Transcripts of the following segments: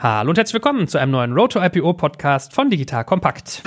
Hallo und herzlich willkommen zu einem neuen Road to IPO Podcast von Digital Kompakt.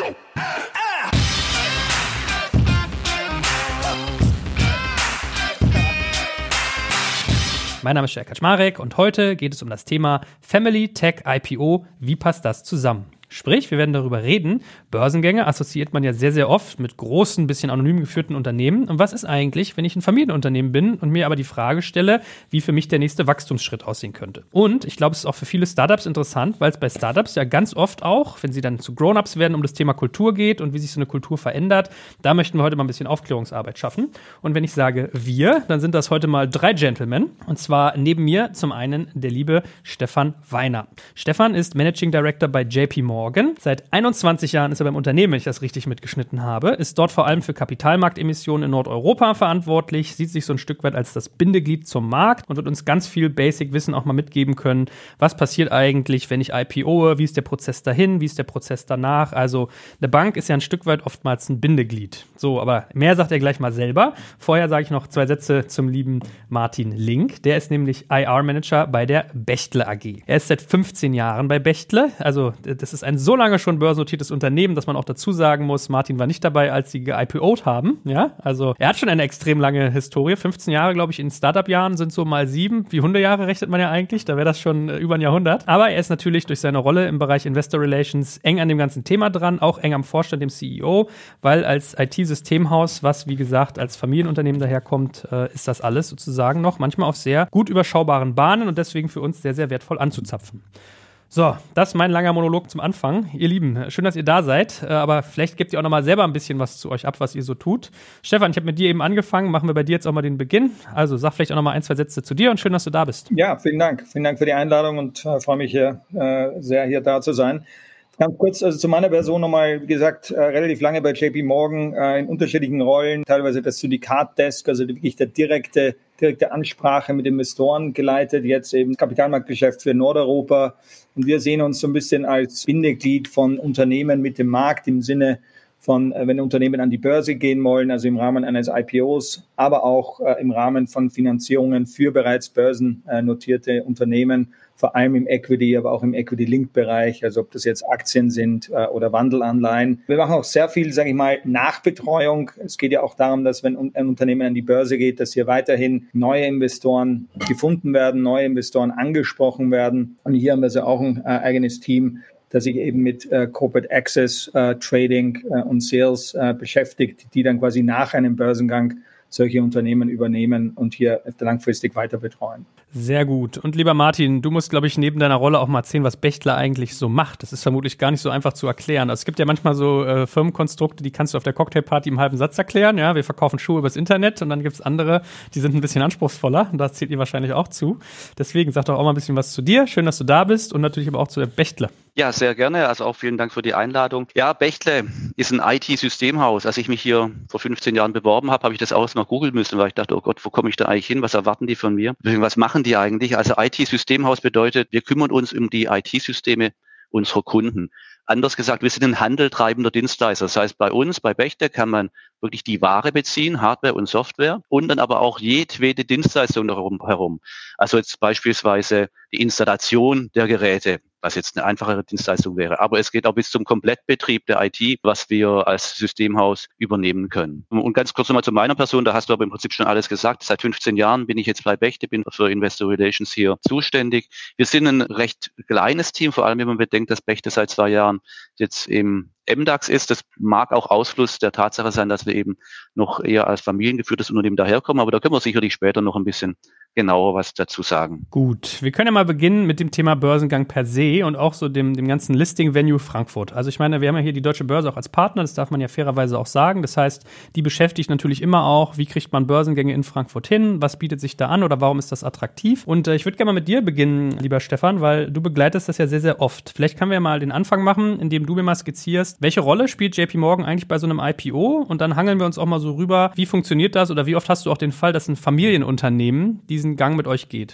Mein Name ist Jörg Kaczmarek und heute geht es um das Thema Family Tech IPO. Wie passt das zusammen? Sprich, wir werden darüber reden. Börsengänge assoziiert man ja sehr, sehr oft mit großen, bisschen anonym geführten Unternehmen. Und was ist eigentlich, wenn ich ein Familienunternehmen bin und mir aber die Frage stelle, wie für mich der nächste Wachstumsschritt aussehen könnte? Und ich glaube, es ist auch für viele Startups interessant, weil es bei Startups ja ganz oft auch, wenn sie dann zu Grown-ups werden, um das Thema Kultur geht und wie sich so eine Kultur verändert. Da möchten wir heute mal ein bisschen Aufklärungsarbeit schaffen. Und wenn ich sage wir, dann sind das heute mal drei Gentlemen. Und zwar neben mir zum einen der liebe Stefan Weiner. Stefan ist Managing Director bei JP Morgan. Morgan. Seit 21 Jahren ist er beim Unternehmen, wenn ich das richtig mitgeschnitten habe, ist dort vor allem für Kapitalmarktemissionen in Nordeuropa verantwortlich, sieht sich so ein Stück weit als das Bindeglied zum Markt und wird uns ganz viel Basic-Wissen auch mal mitgeben können. Was passiert eigentlich, wenn ich IPOe? Wie ist der Prozess dahin? Wie ist der Prozess danach? Also eine Bank ist ja ein Stück weit oftmals ein Bindeglied. So, aber mehr sagt er gleich mal selber. Vorher sage ich noch zwei Sätze zum lieben Martin Link. Der ist nämlich IR-Manager bei der Bechtle AG. Er ist seit 15 Jahren bei Bechtle. Also das ist ein ein so lange schon börsennotiertes Unternehmen, dass man auch dazu sagen muss, Martin war nicht dabei, als sie ge-IPO'd haben. Ja, also er hat schon eine extrem lange Historie. 15 Jahre, glaube ich, in Startup-Jahren sind so mal sieben. Wie Hundejahre rechnet man ja eigentlich. Da wäre das schon äh, über ein Jahrhundert. Aber er ist natürlich durch seine Rolle im Bereich Investor Relations eng an dem ganzen Thema dran, auch eng am Vorstand, dem CEO, weil als IT-Systemhaus, was wie gesagt als Familienunternehmen daherkommt, äh, ist das alles sozusagen noch manchmal auf sehr gut überschaubaren Bahnen und deswegen für uns sehr, sehr wertvoll anzuzapfen. So, das ist mein langer Monolog zum Anfang. Ihr Lieben, schön, dass ihr da seid, äh, aber vielleicht gebt ihr auch noch mal selber ein bisschen was zu euch ab, was ihr so tut. Stefan, ich habe mit dir eben angefangen, machen wir bei dir jetzt auch mal den Beginn. Also sag vielleicht auch noch mal ein, zwei Sätze zu dir und schön, dass du da bist. Ja, vielen Dank. Vielen Dank für die Einladung und äh, freue mich hier äh, sehr, hier da zu sein. Ganz kurz, also zu meiner Person nochmal, wie gesagt, äh, relativ lange bei JP Morgan äh, in unterschiedlichen Rollen, teilweise das Syndikat-Desk, also wirklich der direkte direkte Ansprache mit Investoren geleitet, jetzt eben Kapitalmarktgeschäft für Nordeuropa. Und wir sehen uns so ein bisschen als Bindeglied von Unternehmen mit dem Markt im Sinne von, äh, wenn Unternehmen an die Börse gehen wollen, also im Rahmen eines IPOs, aber auch äh, im Rahmen von Finanzierungen für bereits börsennotierte Unternehmen vor allem im Equity, aber auch im Equity-Link-Bereich, also ob das jetzt Aktien sind äh, oder Wandelanleihen. Wir machen auch sehr viel, sage ich mal, Nachbetreuung. Es geht ja auch darum, dass wenn ein Unternehmen an die Börse geht, dass hier weiterhin neue Investoren gefunden werden, neue Investoren angesprochen werden. Und hier haben wir also auch ein eigenes Team, das sich eben mit äh, Corporate Access, äh, Trading äh, und Sales äh, beschäftigt, die dann quasi nach einem Börsengang solche Unternehmen übernehmen und hier langfristig weiter betreuen. Sehr gut. Und lieber Martin, du musst, glaube ich, neben deiner Rolle auch mal erzählen, was Bechtler eigentlich so macht. Das ist vermutlich gar nicht so einfach zu erklären. Also es gibt ja manchmal so äh, Firmenkonstrukte, die kannst du auf der Cocktailparty im halben Satz erklären. Ja, wir verkaufen Schuhe übers Internet und dann gibt es andere, die sind ein bisschen anspruchsvoller. Und da zählt ihr wahrscheinlich auch zu. Deswegen sag doch auch mal ein bisschen was zu dir. Schön, dass du da bist und natürlich aber auch zu der Bechtle. Ja, sehr gerne. Also auch vielen Dank für die Einladung. Ja, Bechtle ist ein IT-Systemhaus. Als ich mich hier vor 15 Jahren beworben habe, habe ich das auch mal googeln müssen, weil ich dachte, oh Gott, wo komme ich da eigentlich hin? Was erwarten die von mir? Was machen die eigentlich? Also IT-Systemhaus bedeutet, wir kümmern uns um die IT-Systeme unserer Kunden. Anders gesagt, wir sind ein handeltreibender Dienstleister. Das heißt, bei uns, bei Bechtle, kann man wirklich die Ware beziehen, Hardware und Software und dann aber auch jedwede Dienstleistung darum herum. Also jetzt beispielsweise die Installation der Geräte, was jetzt eine einfachere Dienstleistung wäre. Aber es geht auch bis zum Komplettbetrieb der IT, was wir als Systemhaus übernehmen können. Und ganz kurz nochmal zu meiner Person, da hast du aber im Prinzip schon alles gesagt. Seit 15 Jahren bin ich jetzt bei Bechte, bin für Investor Relations hier zuständig. Wir sind ein recht kleines Team, vor allem wenn man bedenkt, dass Bechte seit zwei Jahren jetzt im MDAX ist. Das mag auch Ausfluss der Tatsache sein, dass wir eben noch eher als familiengeführtes Unternehmen daherkommen, aber da können wir sicherlich später noch ein bisschen genauer was dazu sagen. Gut, wir können ja mal beginnen mit dem Thema Börsengang per se und auch so dem, dem ganzen Listing-Venue Frankfurt. Also ich meine, wir haben ja hier die Deutsche Börse auch als Partner, das darf man ja fairerweise auch sagen. Das heißt, die beschäftigt natürlich immer auch, wie kriegt man Börsengänge in Frankfurt hin, was bietet sich da an oder warum ist das attraktiv? Und äh, ich würde gerne mal mit dir beginnen, lieber Stefan, weil du begleitest das ja sehr, sehr oft. Vielleicht können wir mal den Anfang machen, indem du mir mal skizzierst, welche Rolle spielt JP Morgan eigentlich bei so einem IPO? Und dann hangeln wir uns auch mal so rüber, wie funktioniert das oder wie oft hast du auch den Fall, dass ein Familienunternehmen diesen Gang mit euch geht?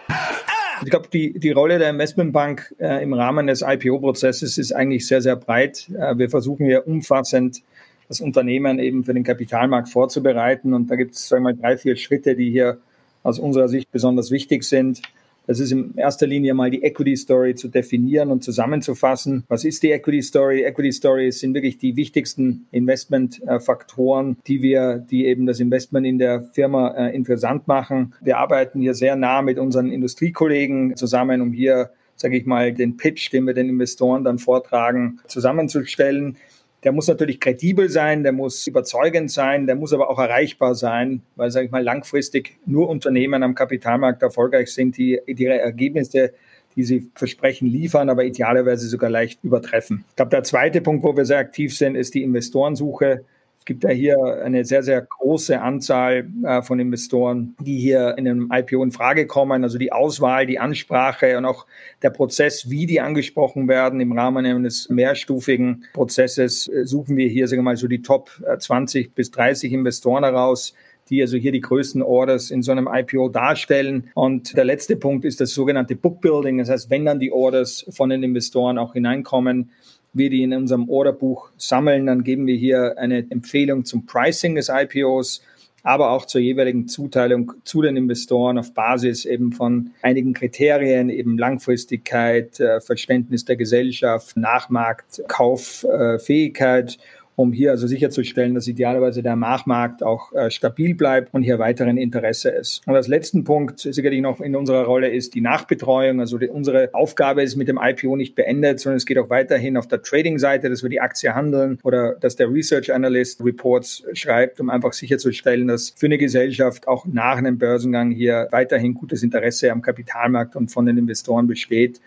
Ich glaube, die, die Rolle der Investmentbank äh, im Rahmen des IPO-Prozesses ist eigentlich sehr, sehr breit. Äh, wir versuchen hier umfassend das Unternehmen eben für den Kapitalmarkt vorzubereiten. Und da gibt es, sagen wir mal, drei, vier Schritte, die hier aus unserer Sicht besonders wichtig sind. Das ist in erster Linie mal die Equity Story zu definieren und zusammenzufassen. Was ist die Equity Story? Equity Story sind wirklich die wichtigsten Investmentfaktoren, die wir, die eben das Investment in der Firma äh, interessant machen. Wir arbeiten hier sehr nah mit unseren Industriekollegen zusammen, um hier sage ich mal, den Pitch, den wir den Investoren dann vortragen, zusammenzustellen der muss natürlich kredibel sein, der muss überzeugend sein, der muss aber auch erreichbar sein, weil, sage ich mal, langfristig nur Unternehmen am Kapitalmarkt erfolgreich sind, die ihre Ergebnisse die sie versprechen, liefern, aber idealerweise sogar leicht übertreffen. Ich glaube, der zweite Punkt, wo wir sehr aktiv sind, ist die Investorensuche. Es gibt ja hier eine sehr, sehr große Anzahl äh, von Investoren, die hier in einem IPO in Frage kommen. Also die Auswahl, die Ansprache und auch der Prozess, wie die angesprochen werden im Rahmen eines mehrstufigen Prozesses, äh, suchen wir hier, sagen wir mal, so die Top 20 äh, bis 30 Investoren heraus, die also hier die größten Orders in so einem IPO darstellen. Und der letzte Punkt ist das sogenannte Bookbuilding. Das heißt, wenn dann die Orders von den Investoren auch hineinkommen, wir die in unserem Orderbuch sammeln, dann geben wir hier eine Empfehlung zum Pricing des IPOs, aber auch zur jeweiligen Zuteilung zu den Investoren auf Basis eben von einigen Kriterien, eben Langfristigkeit, äh, Verständnis der Gesellschaft, Nachmarkt, Kauffähigkeit um hier also sicherzustellen, dass idealerweise der Nachmarkt auch äh, stabil bleibt und hier weiteren Interesse ist. Und als letzten Punkt sicherlich noch in unserer Rolle ist die Nachbetreuung. Also die, unsere Aufgabe ist mit dem IPO nicht beendet, sondern es geht auch weiterhin auf der Trading-Seite, dass wir die Aktie handeln oder dass der Research Analyst Reports schreibt, um einfach sicherzustellen, dass für eine Gesellschaft auch nach einem Börsengang hier weiterhin gutes Interesse am Kapitalmarkt und von den Investoren besteht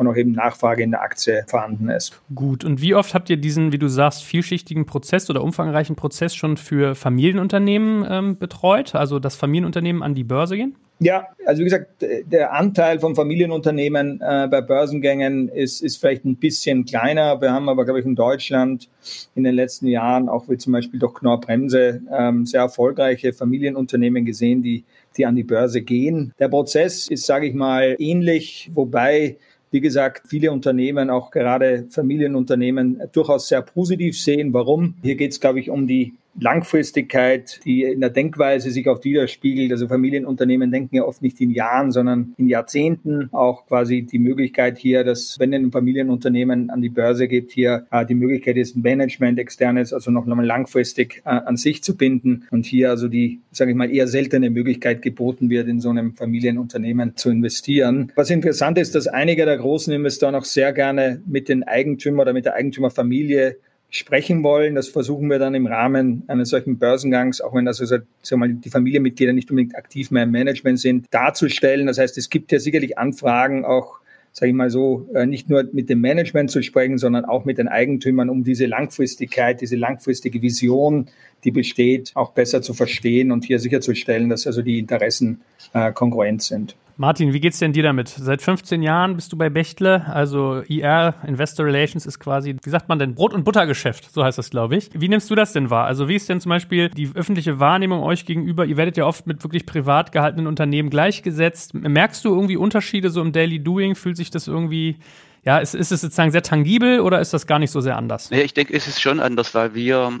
und auch eben Nachfrage in der Aktie vorhanden ist. Gut. Und wie oft habt ihr diesen, wie du sagst, vielschichtigen Prozess oder umfangreichen Prozess schon für Familienunternehmen ähm, betreut? Also das Familienunternehmen an die Börse gehen? Ja, also wie gesagt, der Anteil von Familienunternehmen äh, bei Börsengängen ist, ist vielleicht ein bisschen kleiner. Wir haben aber, glaube ich, in Deutschland in den letzten Jahren auch wie zum Beispiel durch Knorr-Bremse ähm, sehr erfolgreiche Familienunternehmen gesehen, die, die an die Börse gehen. Der Prozess ist, sage ich mal, ähnlich, wobei wie gesagt, viele Unternehmen, auch gerade Familienunternehmen, durchaus sehr positiv sehen. Warum? Hier geht es, glaube ich, um die Langfristigkeit, die in der Denkweise sich oft widerspiegelt. Also Familienunternehmen denken ja oft nicht in Jahren, sondern in Jahrzehnten. Auch quasi die Möglichkeit hier, dass wenn ein Familienunternehmen an die Börse geht, hier äh, die Möglichkeit ist, ein Management externes, also noch einmal langfristig äh, an sich zu binden und hier also die, sage ich mal, eher seltene Möglichkeit geboten wird, in so einem Familienunternehmen zu investieren. Was interessant ist, dass einige der großen Investoren auch sehr gerne mit den Eigentümer oder mit der Eigentümerfamilie sprechen wollen. Das versuchen wir dann im Rahmen eines solchen Börsengangs, auch wenn das also, sagen wir mal, die Familienmitglieder nicht unbedingt aktiv mehr im Management sind, darzustellen. Das heißt, es gibt ja sicherlich Anfragen, auch sage ich mal so, äh, nicht nur mit dem Management zu sprechen, sondern auch mit den Eigentümern, um diese Langfristigkeit, diese langfristige Vision, die besteht, auch besser zu verstehen und hier sicherzustellen, dass also die Interessen äh, kongruent sind. Martin, wie geht's denn dir damit? Seit 15 Jahren bist du bei Bechtle, also IR, Investor Relations ist quasi, wie sagt man denn, Brot- und Buttergeschäft, so heißt das, glaube ich. Wie nimmst du das denn wahr? Also wie ist denn zum Beispiel die öffentliche Wahrnehmung euch gegenüber? Ihr werdet ja oft mit wirklich privat gehaltenen Unternehmen gleichgesetzt. Merkst du irgendwie Unterschiede so im Daily Doing? Fühlt sich das irgendwie ja, ist, ist es sozusagen sehr tangibel oder ist das gar nicht so sehr anders? Ja, ich denke, es ist schon anders, weil wir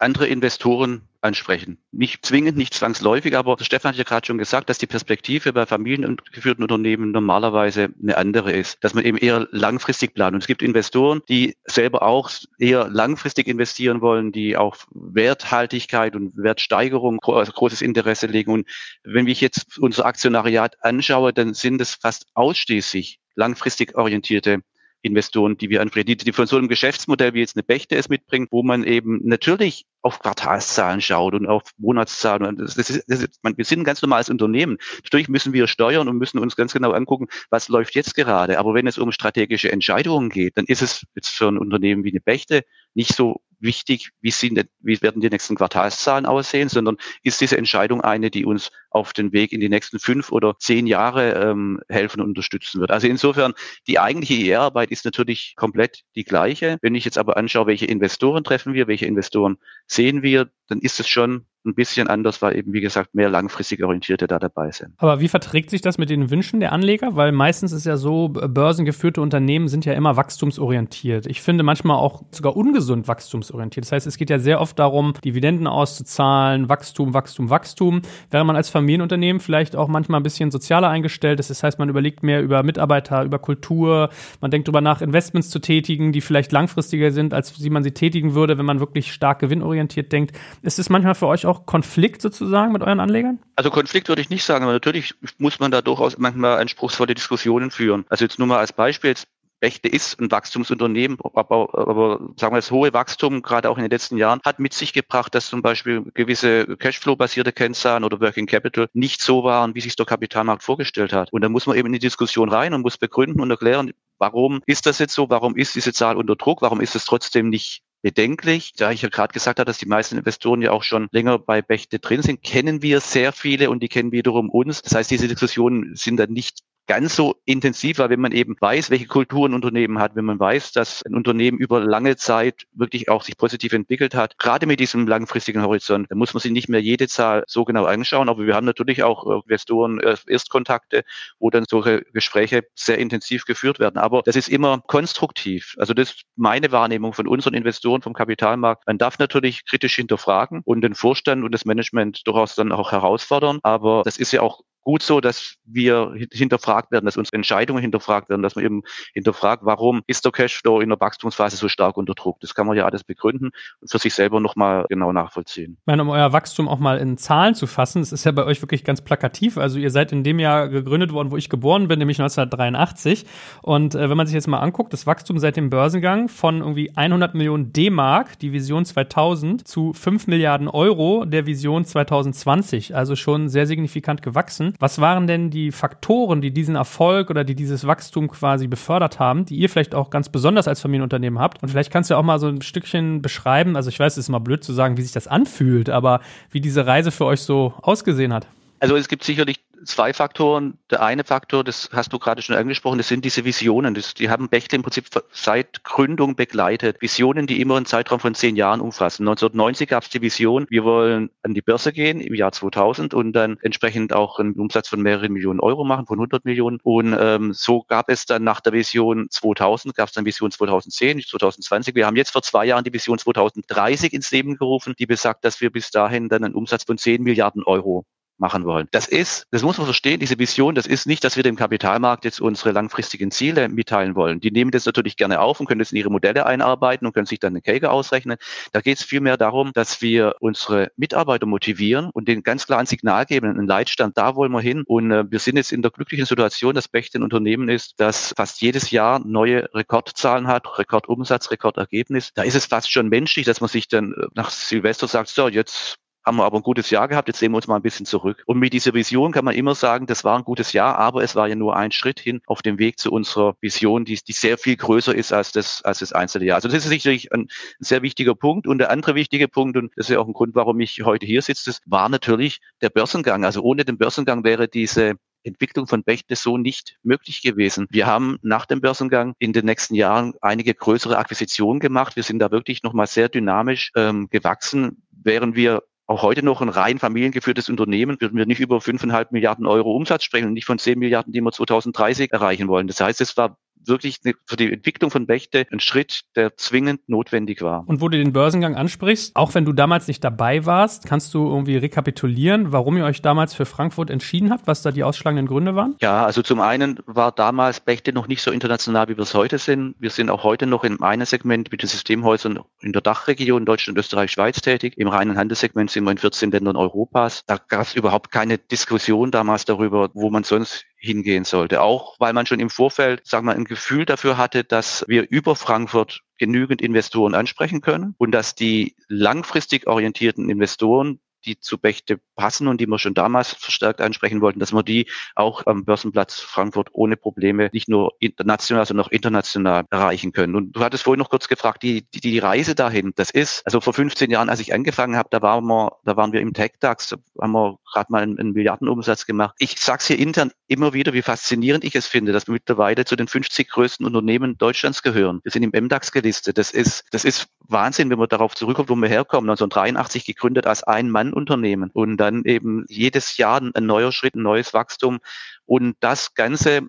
andere Investoren ansprechen. Nicht zwingend, nicht zwangsläufig, aber Stefan hat ja gerade schon gesagt, dass die Perspektive bei familiengeführten Unternehmen normalerweise eine andere ist, dass man eben eher langfristig plant. Und es gibt Investoren, die selber auch eher langfristig investieren wollen, die auf Werthaltigkeit und Wertsteigerung also großes Interesse legen. Und wenn ich jetzt unser Aktionariat anschaue, dann sind es fast ausschließlich langfristig orientierte Investoren, die wir ansprechen, die, die von so einem Geschäftsmodell wie jetzt eine Bechte es mitbringen, wo man eben natürlich auf Quartalszahlen schaut und auf Monatszahlen. Und das ist, das ist, man, wir sind ein ganz normales Unternehmen. Natürlich müssen wir steuern und müssen uns ganz genau angucken, was läuft jetzt gerade. Aber wenn es um strategische Entscheidungen geht, dann ist es jetzt für ein Unternehmen wie eine Bechte nicht so wichtig, wie, sind, wie werden die nächsten Quartalszahlen aussehen, sondern ist diese Entscheidung eine, die uns auf den Weg in die nächsten fünf oder zehn Jahre ähm, helfen und unterstützen wird. Also insofern, die eigentliche IR-Arbeit ist natürlich komplett die gleiche. Wenn ich jetzt aber anschaue, welche Investoren treffen wir, welche Investoren sehen wir, dann ist es schon ein bisschen anders, weil eben, wie gesagt, mehr langfristig orientierte da dabei sind. Aber wie verträgt sich das mit den Wünschen der Anleger? Weil meistens ist ja so, börsengeführte Unternehmen sind ja immer wachstumsorientiert. Ich finde manchmal auch sogar ungesund wachstumsorientiert. Das heißt, es geht ja sehr oft darum, Dividenden auszuzahlen, Wachstum, Wachstum, Wachstum. Während man als Familienunternehmen vielleicht auch manchmal ein bisschen sozialer eingestellt. Das heißt, man überlegt mehr über Mitarbeiter, über Kultur. Man denkt darüber nach, Investments zu tätigen, die vielleicht langfristiger sind, als wie man sie tätigen würde, wenn man wirklich stark gewinnorientiert denkt. Ist es manchmal für euch auch auch Konflikt sozusagen mit euren Anlegern? Also Konflikt würde ich nicht sagen, aber natürlich muss man da durchaus manchmal anspruchsvolle Diskussionen führen. Also jetzt nur mal als Beispiel, jetzt Bechte ist ein Wachstumsunternehmen, aber, aber sagen wir das hohe Wachstum, gerade auch in den letzten Jahren, hat mit sich gebracht, dass zum Beispiel gewisse Cashflow-basierte Kennzahlen oder Working Capital nicht so waren, wie sich der Kapitalmarkt vorgestellt hat. Und da muss man eben in die Diskussion rein und muss begründen und erklären, warum ist das jetzt so, warum ist diese Zahl unter Druck, warum ist es trotzdem nicht bedenklich. Da ich ja gerade gesagt habe, dass die meisten Investoren ja auch schon länger bei Bechte drin sind, kennen wir sehr viele und die kennen wiederum uns. Das heißt, diese Diskussionen sind dann nicht ganz so intensiv, weil wenn man eben weiß, welche Kultur ein Unternehmen hat, wenn man weiß, dass ein Unternehmen über lange Zeit wirklich auch sich positiv entwickelt hat, gerade mit diesem langfristigen Horizont, muss man sich nicht mehr jede Zahl so genau anschauen, aber wir haben natürlich auch äh, Investoren äh, Erstkontakte, wo dann solche Gespräche sehr intensiv geführt werden. Aber das ist immer konstruktiv. Also das ist meine Wahrnehmung von unseren Investoren vom Kapitalmarkt. Man darf natürlich kritisch hinterfragen und den Vorstand und das Management durchaus dann auch herausfordern. Aber das ist ja auch gut so, dass wir hinterfragt werden, dass unsere Entscheidungen hinterfragt werden, dass man eben hinterfragt, warum ist der Cashflow in der Wachstumsphase so stark unter Druck. Das kann man ja alles begründen und für sich selber nochmal genau nachvollziehen. Ich meine, um euer Wachstum auch mal in Zahlen zu fassen, es ist ja bei euch wirklich ganz plakativ. Also ihr seid in dem Jahr gegründet worden, wo ich geboren bin, nämlich 1983. Und äh, wenn man sich jetzt mal anguckt, das Wachstum seit dem Börsengang von irgendwie 100 Millionen D-Mark, die Vision 2000, zu 5 Milliarden Euro der Vision 2020. Also schon sehr signifikant gewachsen. Was waren denn die Faktoren, die diesen Erfolg oder die dieses Wachstum quasi befördert haben, die ihr vielleicht auch ganz besonders als Familienunternehmen habt? Und vielleicht kannst du auch mal so ein Stückchen beschreiben, also ich weiß, es ist mal blöd zu sagen, wie sich das anfühlt, aber wie diese Reise für euch so ausgesehen hat. Also es gibt sicherlich zwei Faktoren. Der eine Faktor, das hast du gerade schon angesprochen, das sind diese Visionen. Das, die haben Bechtle im Prinzip seit Gründung begleitet. Visionen, die immer einen Zeitraum von zehn Jahren umfassen. 1990 gab es die Vision, wir wollen an die Börse gehen im Jahr 2000 und dann entsprechend auch einen Umsatz von mehreren Millionen Euro machen, von 100 Millionen. Und ähm, so gab es dann nach der Vision 2000, gab es dann Vision 2010, 2020. Wir haben jetzt vor zwei Jahren die Vision 2030 ins Leben gerufen, die besagt, dass wir bis dahin dann einen Umsatz von 10 Milliarden Euro machen wollen. Das ist, das muss man verstehen, diese Vision, das ist nicht, dass wir dem Kapitalmarkt jetzt unsere langfristigen Ziele mitteilen wollen. Die nehmen das natürlich gerne auf und können das in ihre Modelle einarbeiten und können sich dann eine Käge ausrechnen. Da geht es vielmehr darum, dass wir unsere Mitarbeiter motivieren und den ganz klaren Signal geben, einen Leitstand, da wollen wir hin. Und äh, wir sind jetzt in der glücklichen Situation, dass Becht ein Unternehmen ist, das fast jedes Jahr neue Rekordzahlen hat, Rekordumsatz, Rekordergebnis. Da ist es fast schon menschlich, dass man sich dann äh, nach Silvester sagt, so, jetzt haben wir aber ein gutes Jahr gehabt, jetzt sehen wir uns mal ein bisschen zurück. Und mit dieser Vision kann man immer sagen, das war ein gutes Jahr, aber es war ja nur ein Schritt hin auf dem Weg zu unserer Vision, die, die sehr viel größer ist als das, als das einzelne Jahr. Also das ist sicherlich ein, sehr wichtiger Punkt. Und der andere wichtige Punkt, und das ist ja auch ein Grund, warum ich heute hier sitze, das war natürlich der Börsengang. Also ohne den Börsengang wäre diese Entwicklung von Bechtle so nicht möglich gewesen. Wir haben nach dem Börsengang in den nächsten Jahren einige größere Akquisitionen gemacht. Wir sind da wirklich nochmal sehr dynamisch ähm, gewachsen, während wir auch heute noch ein rein familiengeführtes Unternehmen, würden wir nicht über fünfeinhalb Milliarden Euro Umsatz sprechen und nicht von zehn Milliarden, die wir 2030 erreichen wollen. Das heißt, es war wirklich für die Entwicklung von Bächte ein Schritt, der zwingend notwendig war. Und wo du den Börsengang ansprichst, auch wenn du damals nicht dabei warst, kannst du irgendwie rekapitulieren, warum ihr euch damals für Frankfurt entschieden habt, was da die ausschlagenden Gründe waren? Ja, also zum einen war damals Bächte noch nicht so international, wie wir es heute sind. Wir sind auch heute noch in einem Segment mit den Systemhäusern in der Dachregion Deutschland, Österreich, Schweiz tätig. Im reinen Handelssegment sind wir in 14 Ländern Europas. Da gab es überhaupt keine Diskussion damals darüber, wo man sonst hingehen sollte. Auch weil man schon im Vorfeld, sagen wir, ein Gefühl dafür hatte, dass wir über Frankfurt genügend Investoren ansprechen können und dass die langfristig orientierten Investoren die zu Bächte passen und die wir schon damals verstärkt ansprechen wollten, dass wir die auch am Börsenplatz Frankfurt ohne Probleme nicht nur national, sondern auch international erreichen können. Und du hattest vorhin noch kurz gefragt, die, die, die Reise dahin, das ist, also vor 15 Jahren, als ich angefangen habe, da waren wir, da waren wir im Tech-DAX, haben wir gerade mal einen, einen Milliardenumsatz gemacht. Ich sage es hier intern immer wieder, wie faszinierend ich es finde, dass wir mittlerweile zu den 50 größten Unternehmen Deutschlands gehören. Wir sind im MDAX gelistet. Das ist, das ist Wahnsinn, wenn man darauf zurückkommt, wo wir herkommen. 1983 gegründet als Ein-Mann-Unternehmen und dann eben jedes Jahr ein neuer Schritt, ein neues Wachstum. Und das Ganze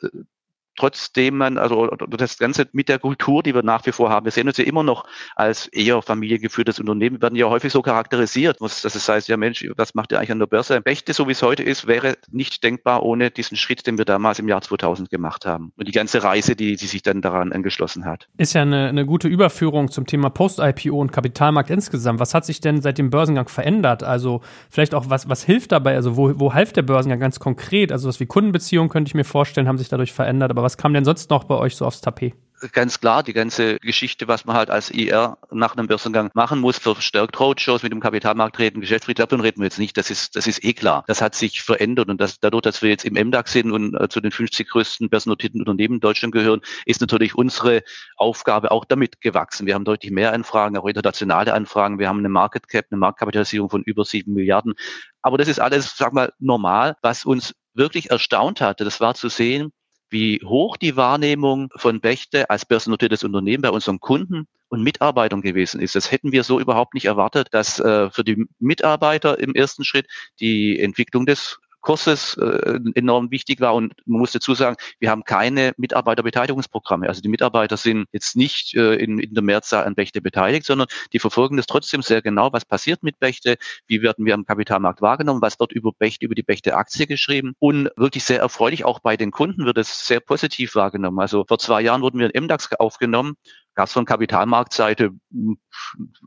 äh, trotzdem man, also das Ganze mit der Kultur, die wir nach wie vor haben, wir sehen uns ja immer noch als eher familiengeführtes Unternehmen, werden ja häufig so charakterisiert, dass es heißt, ja Mensch, was macht ihr eigentlich an der Börse? Bächte, so wie es heute ist, wäre nicht denkbar ohne diesen Schritt, den wir damals im Jahr 2000 gemacht haben. Und die ganze Reise, die, die sich dann daran angeschlossen hat. Ist ja eine, eine gute Überführung zum Thema Post-IPO und Kapitalmarkt insgesamt. Was hat sich denn seit dem Börsengang verändert? Also vielleicht auch, was, was hilft dabei? Also wo, wo half der Börsengang ganz konkret? Also was wie Kundenbeziehungen könnte ich mir vorstellen, haben sich dadurch verändert. Aber was kam denn sonst noch bei euch so aufs Tapet? ganz klar, die ganze Geschichte, was man halt als IR nach einem Börsengang machen muss, verstärkt Roadshows mit dem Kapitalmarkt reden, Geschäftsfried, davon reden wir jetzt nicht, das ist, das ist eh klar. Das hat sich verändert und das, dadurch, dass wir jetzt im MDAX sind und äh, zu den 50 größten börsennotierten Unternehmen in Deutschland gehören, ist natürlich unsere Aufgabe auch damit gewachsen. Wir haben deutlich mehr Anfragen, auch internationale Anfragen. Wir haben eine Market Cap, eine Marktkapitalisierung von über sieben Milliarden. Aber das ist alles, sag mal, normal. Was uns wirklich erstaunt hatte, das war zu sehen, wie hoch die Wahrnehmung von Bächte als börsennotiertes Unternehmen bei unseren Kunden und Mitarbeitern gewesen ist. Das hätten wir so überhaupt nicht erwartet, dass äh, für die Mitarbeiter im ersten Schritt die Entwicklung des Kurses äh, enorm wichtig war. Und man muss dazu sagen, wir haben keine Mitarbeiterbeteiligungsprogramme. Also die Mitarbeiter sind jetzt nicht äh, in, in der Mehrzahl an Bächte beteiligt, sondern die verfolgen das trotzdem sehr genau, was passiert mit Bächte, wie werden wir am Kapitalmarkt wahrgenommen, was wird über Bächte, über die Bächte-Aktie geschrieben. Und wirklich sehr erfreulich, auch bei den Kunden wird es sehr positiv wahrgenommen. Also vor zwei Jahren wurden wir in MDAX aufgenommen gab es von Kapitalmarktseite hm,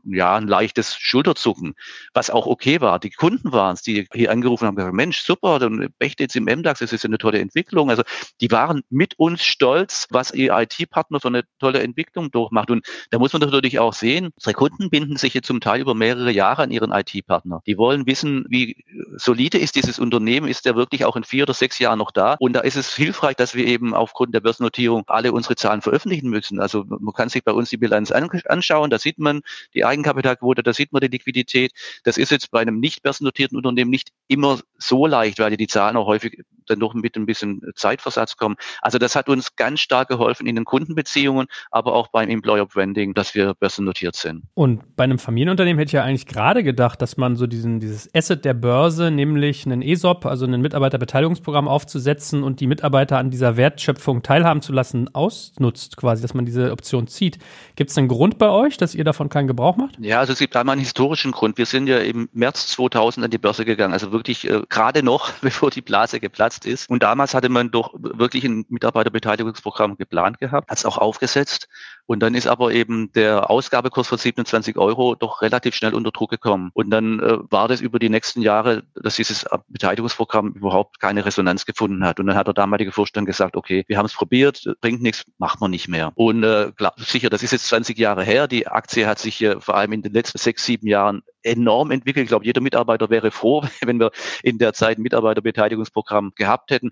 ja ein leichtes Schulterzucken, was auch okay war. Die Kunden waren es, die hier angerufen haben, gesagt, Mensch, super, dann Becht jetzt im MDAX, das ist eine tolle Entwicklung. Also die waren mit uns stolz, was ihr IT-Partner für eine tolle Entwicklung durchmacht. Und da muss man natürlich auch sehen, unsere Kunden binden sich jetzt zum Teil über mehrere Jahre an ihren IT-Partner. Die wollen wissen, wie solide ist dieses Unternehmen, ist der wirklich auch in vier oder sechs Jahren noch da? Und da ist es hilfreich, dass wir eben aufgrund der Börsennotierung alle unsere Zahlen veröffentlichen müssen. Also man kann sich bei uns die Bilanz anschauen, da sieht man die Eigenkapitalquote, da sieht man die Liquidität. Das ist jetzt bei einem nicht börsennotierten Unternehmen nicht immer so leicht, weil die Zahlen auch häufig dann doch mit ein bisschen Zeitversatz kommen. Also das hat uns ganz stark geholfen in den Kundenbeziehungen, aber auch beim Employer Branding, dass wir börsennotiert sind. Und bei einem Familienunternehmen hätte ich ja eigentlich gerade gedacht, dass man so diesen, dieses Asset der Börse, nämlich einen ESOP, also ein Mitarbeiterbeteiligungsprogramm aufzusetzen und die Mitarbeiter an dieser Wertschöpfung teilhaben zu lassen, ausnutzt quasi, dass man diese Option zieht. Gibt es einen Grund bei euch, dass ihr davon keinen Gebrauch macht? Ja, also es gibt einmal einen historischen Grund. Wir sind ja im März 2000 an die Börse gegangen, also wirklich äh, gerade noch, bevor die Blase geplatzt ist. Und damals hatte man doch wirklich ein Mitarbeiterbeteiligungsprogramm geplant gehabt, hat es auch aufgesetzt. Und dann ist aber eben der Ausgabekurs von 27 Euro doch relativ schnell unter Druck gekommen. Und dann äh, war das über die nächsten Jahre, dass dieses Beteiligungsprogramm überhaupt keine Resonanz gefunden hat. Und dann hat der damalige Vorstand gesagt, okay, wir haben es probiert, bringt nichts, macht man nicht mehr. Und äh, klar, sicher, das ist jetzt 20 Jahre her. Die Aktie hat sich äh, vor allem in den letzten sechs, sieben Jahren enorm entwickelt. Ich glaube, jeder Mitarbeiter wäre froh, wenn wir in der Zeit ein Mitarbeiterbeteiligungsprogramm gehabt hätten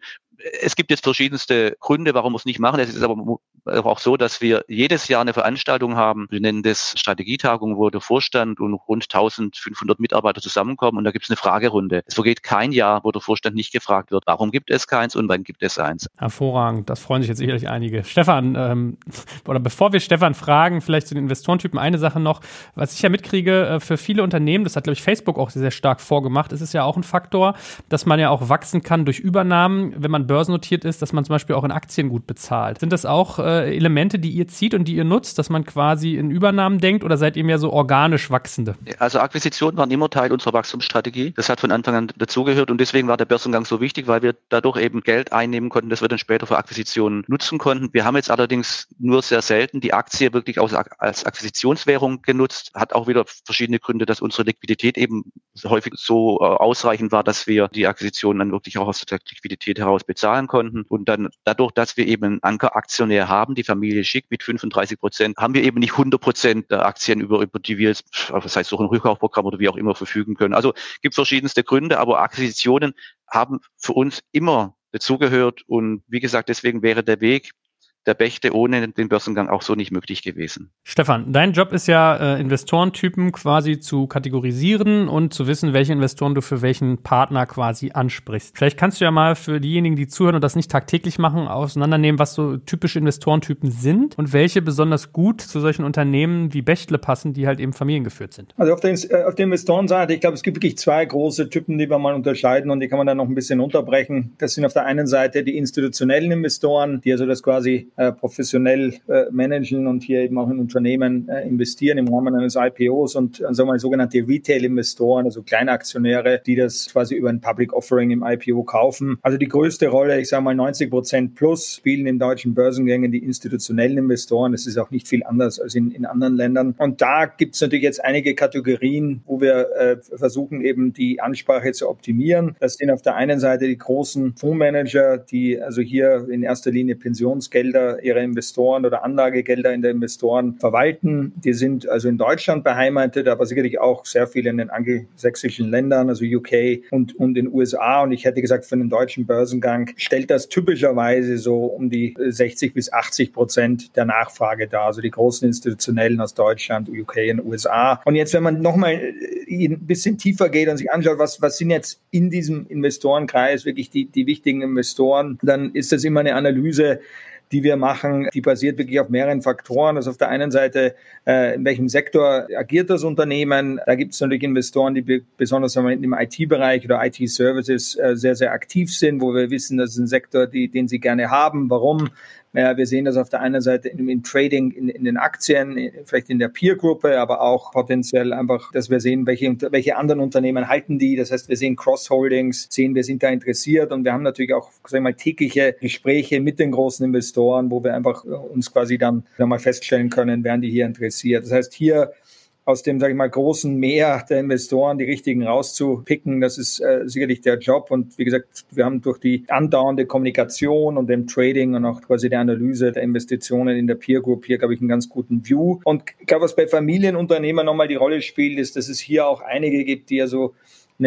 es gibt jetzt verschiedenste Gründe, warum wir es nicht machen. Es ist aber auch so, dass wir jedes Jahr eine Veranstaltung haben. Wir nennen das Strategietagung, wo der Vorstand und rund 1500 Mitarbeiter zusammenkommen und da gibt es eine Fragerunde. Es vergeht kein Jahr, wo der Vorstand nicht gefragt wird, warum gibt es keins und wann gibt es eins. Hervorragend, das freuen sich jetzt sicherlich einige. Stefan, ähm, oder bevor wir Stefan fragen, vielleicht zu den Investorentypen eine Sache noch, was ich ja mitkriege, äh, für viele Unternehmen, das hat glaube ich Facebook auch sehr, sehr stark vorgemacht, ist es ja auch ein Faktor, dass man ja auch wachsen kann durch Übernahmen, wenn man börsennotiert ist, dass man zum Beispiel auch in Aktien gut bezahlt. Sind das auch äh, Elemente, die ihr zieht und die ihr nutzt, dass man quasi in Übernahmen denkt oder seid ihr mehr so organisch wachsende? Also Akquisitionen waren immer Teil unserer Wachstumsstrategie. Das hat von Anfang an dazugehört und deswegen war der Börsengang so wichtig, weil wir dadurch eben Geld einnehmen konnten, das wir dann später für Akquisitionen nutzen konnten. Wir haben jetzt allerdings nur sehr selten die Aktie wirklich als Akquisitionswährung genutzt. Hat auch wieder verschiedene Gründe, dass unsere Liquidität eben häufig so äh, ausreichend war, dass wir die Akquisition dann wirklich auch aus der Liquidität heraus bezahlen konnten. Und dann dadurch, dass wir eben einen Ankeraktionär haben, die Familie Schick mit 35 Prozent, haben wir eben nicht 100 Prozent der Aktien, über, über die wir jetzt, das heißt durch ein Rückkaufprogramm oder wie auch immer verfügen können. Also gibt verschiedenste Gründe, aber Akquisitionen haben für uns immer dazugehört. Und wie gesagt, deswegen wäre der Weg, der Bächte ohne den Börsengang auch so nicht möglich gewesen. Stefan, dein Job ist ja, äh, Investorentypen quasi zu kategorisieren und zu wissen, welche Investoren du für welchen Partner quasi ansprichst. Vielleicht kannst du ja mal für diejenigen, die zuhören und das nicht tagtäglich machen, auseinandernehmen, was so typische Investorentypen sind und welche besonders gut zu solchen Unternehmen wie Bechtle passen, die halt eben familiengeführt sind. Also auf, den, äh, auf der Investorenseite, ich glaube, es gibt wirklich zwei große Typen, die wir mal unterscheiden und die kann man dann noch ein bisschen unterbrechen. Das sind auf der einen Seite die institutionellen Investoren, die also das quasi äh, professionell äh, managen und hier eben auch in Unternehmen äh, investieren im Rahmen eines IPOs und äh, sagen wir mal sogenannte Retail-Investoren, also kleine Aktionäre, die das quasi über ein Public Offering im IPO kaufen. Also die größte Rolle, ich sage mal 90 Prozent plus, spielen in deutschen Börsengängen die institutionellen Investoren. Das ist auch nicht viel anders als in, in anderen Ländern. Und da gibt es natürlich jetzt einige Kategorien, wo wir äh, versuchen eben die Ansprache zu optimieren. Das sind auf der einen Seite die großen Fondsmanager, die also hier in erster Linie Pensionsgelder Gelder ihrer Investoren oder Anlagegelder in der Investoren verwalten. Die sind also in Deutschland beheimatet, aber sicherlich auch sehr viel in den angelsächsischen Ländern, also UK und, und in den USA. Und ich hätte gesagt, für einen deutschen Börsengang stellt das typischerweise so um die 60 bis 80 Prozent der Nachfrage dar. Also die großen Institutionellen aus Deutschland, UK und USA. Und jetzt, wenn man nochmal ein bisschen tiefer geht und sich anschaut, was, was sind jetzt in diesem Investorenkreis wirklich die, die wichtigen Investoren, dann ist das immer eine Analyse die wir machen, die basiert wirklich auf mehreren Faktoren. Also auf der einen Seite, äh, in welchem Sektor agiert das Unternehmen? Da gibt es natürlich Investoren, die besonders im IT-Bereich oder IT-Services äh, sehr, sehr aktiv sind, wo wir wissen, das ist ein Sektor, die, den sie gerne haben. Warum? Ja, wir sehen das auf der einen Seite im, im Trading, in, in, den Aktien, vielleicht in der Peer-Gruppe, aber auch potenziell einfach, dass wir sehen, welche, welche anderen Unternehmen halten die. Das heißt, wir sehen Cross-Holdings, sehen, wir sind da interessiert und wir haben natürlich auch, sagen wir mal, tägliche Gespräche mit den großen Investoren, wo wir einfach uns quasi dann mal feststellen können, werden die hier interessiert. Das heißt, hier aus dem, sage ich mal, großen Meer der Investoren die richtigen rauszupicken. Das ist äh, sicherlich der Job. Und wie gesagt, wir haben durch die andauernde Kommunikation und dem Trading und auch quasi der Analyse der Investitionen in der Peer Group hier, glaube ich, einen ganz guten View. Und ich glaube, was bei Familienunternehmern nochmal die Rolle spielt, ist, dass es hier auch einige gibt, die ja so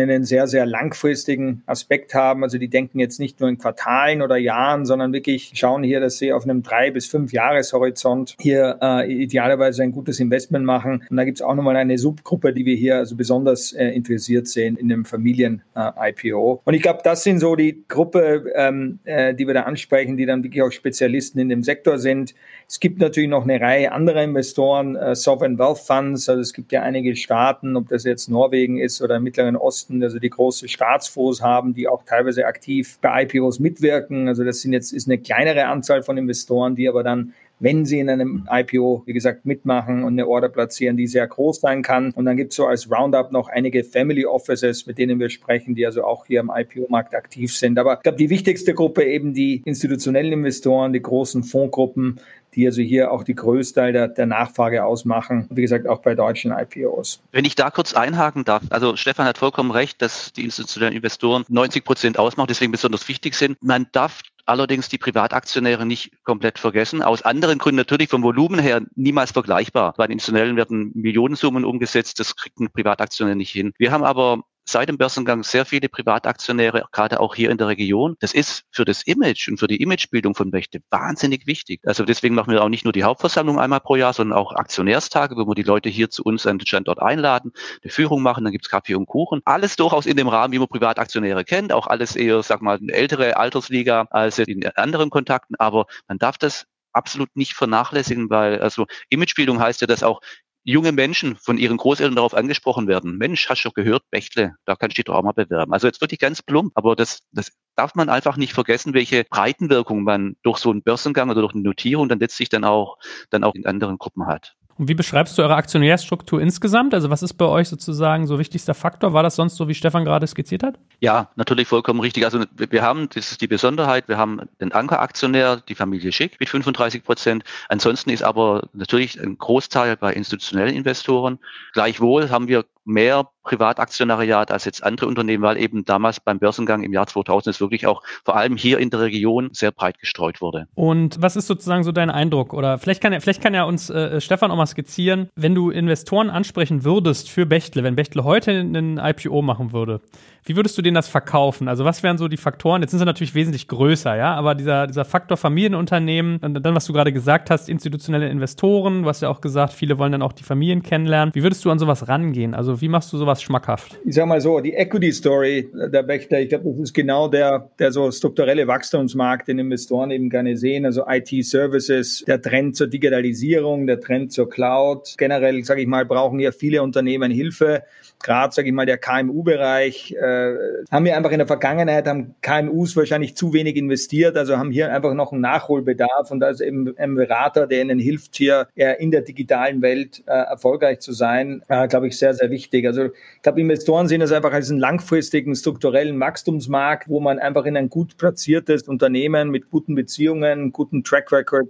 einen sehr, sehr langfristigen Aspekt haben. Also die denken jetzt nicht nur in Quartalen oder Jahren, sondern wirklich schauen hier, dass sie auf einem drei bis fünf Jahreshorizont hier äh, idealerweise ein gutes Investment machen. Und da gibt es auch nochmal eine Subgruppe, die wir hier also besonders äh, interessiert sehen in dem Familien-IPO. Äh, und ich glaube, das sind so die Gruppe, ähm, äh, die wir da ansprechen, die dann wirklich auch Spezialisten in dem Sektor sind. Es gibt natürlich noch eine Reihe anderer Investoren, äh, Sovereign Wealth Funds. Also es gibt ja einige Staaten, ob das jetzt Norwegen ist oder im Mittleren Osten, also die große Staatsfonds haben, die auch teilweise aktiv bei IPOs mitwirken. Also das sind jetzt ist eine kleinere Anzahl von Investoren, die aber dann wenn sie in einem IPO, wie gesagt, mitmachen und eine Order platzieren, die sehr groß sein kann. Und dann gibt es so als Roundup noch einige Family Offices, mit denen wir sprechen, die also auch hier am IPO-Markt aktiv sind. Aber ich glaube, die wichtigste Gruppe eben die institutionellen Investoren, die großen Fondsgruppen, die also hier auch die Größteil der, der Nachfrage ausmachen. Wie gesagt, auch bei deutschen IPOs. Wenn ich da kurz einhaken darf, also Stefan hat vollkommen recht, dass die institutionellen Investoren 90 Prozent ausmachen, deswegen besonders wichtig sind. Man darf allerdings die Privataktionäre nicht komplett vergessen. Aus anderen Gründen natürlich vom Volumen her niemals vergleichbar. Bei den Institutionellen werden Millionensummen umgesetzt, das kriegt ein Privataktionär nicht hin. Wir haben aber seit dem Börsengang sehr viele Privataktionäre, gerade auch hier in der Region. Das ist für das Image und für die Imagebildung von Bechtle wahnsinnig wichtig. Also deswegen machen wir auch nicht nur die Hauptversammlung einmal pro Jahr, sondern auch Aktionärstage, wo wir die Leute hier zu uns an den Standort einladen, eine Führung machen, dann gibt's Kaffee und Kuchen. Alles durchaus in dem Rahmen, wie man Privataktionäre kennt, auch alles eher, sag mal, eine ältere Altersliga als in anderen Kontakten, aber man darf das absolut nicht vernachlässigen, weil also Imagebildung heißt ja, dass auch junge Menschen von ihren Großeltern darauf angesprochen werden. Mensch, hast du gehört, Bechtle, da kannst du dich doch auch mal bewerben. Also jetzt wirklich ganz plump, aber das, das darf man einfach nicht vergessen, welche Breitenwirkung man durch so einen Börsengang oder durch eine Notierung dann letztlich dann auch, dann auch in anderen Gruppen hat. Und wie beschreibst du eure Aktionärstruktur insgesamt? Also was ist bei euch sozusagen so wichtigster Faktor? War das sonst so, wie Stefan gerade skizziert hat? Ja, natürlich vollkommen richtig. Also wir haben, das ist die Besonderheit, wir haben den Ankeraktionär, die Familie Schick mit 35 Prozent. Ansonsten ist aber natürlich ein Großteil bei institutionellen Investoren. Gleichwohl haben wir mehr Privataktionariat als jetzt andere Unternehmen, weil eben damals beim Börsengang im Jahr 2000 es wirklich auch vor allem hier in der Region sehr breit gestreut wurde. Und was ist sozusagen so dein Eindruck? Oder vielleicht kann ja, vielleicht kann ja uns äh, Stefan auch mal skizzieren, wenn du Investoren ansprechen würdest für Bechtle, wenn Bechtle heute einen IPO machen würde, wie würdest du denen das verkaufen? Also was wären so die Faktoren? Jetzt sind sie natürlich wesentlich größer, ja, aber dieser, dieser Faktor Familienunternehmen und dann, was du gerade gesagt hast, institutionelle Investoren, du hast ja auch gesagt, viele wollen dann auch die Familien kennenlernen. Wie würdest du an sowas rangehen? Also wie machst du sowas schmackhaft? Ich sag mal so, die Equity Story der Bechtle, ich glaube, das ist genau der, der so strukturelle Wachstumsmarkt, den Investoren eben gerne sehen. Also IT-Services, der Trend zur Digitalisierung, der Trend zur Cloud. Generell, sage ich mal, brauchen ja viele Unternehmen Hilfe. Gerade, sage ich mal, der KMU-Bereich. Äh, äh, haben wir einfach in der Vergangenheit, haben KMUs wahrscheinlich zu wenig investiert, also haben hier einfach noch einen Nachholbedarf und da ist eben ein Berater, der ihnen hilft, hier in der digitalen Welt äh, erfolgreich zu sein, äh, glaube ich, sehr, sehr wichtig. Also ich glaube, Investoren sehen das einfach als einen langfristigen strukturellen Wachstumsmarkt, wo man einfach in ein gut platziertes Unternehmen mit guten Beziehungen, guten Track Record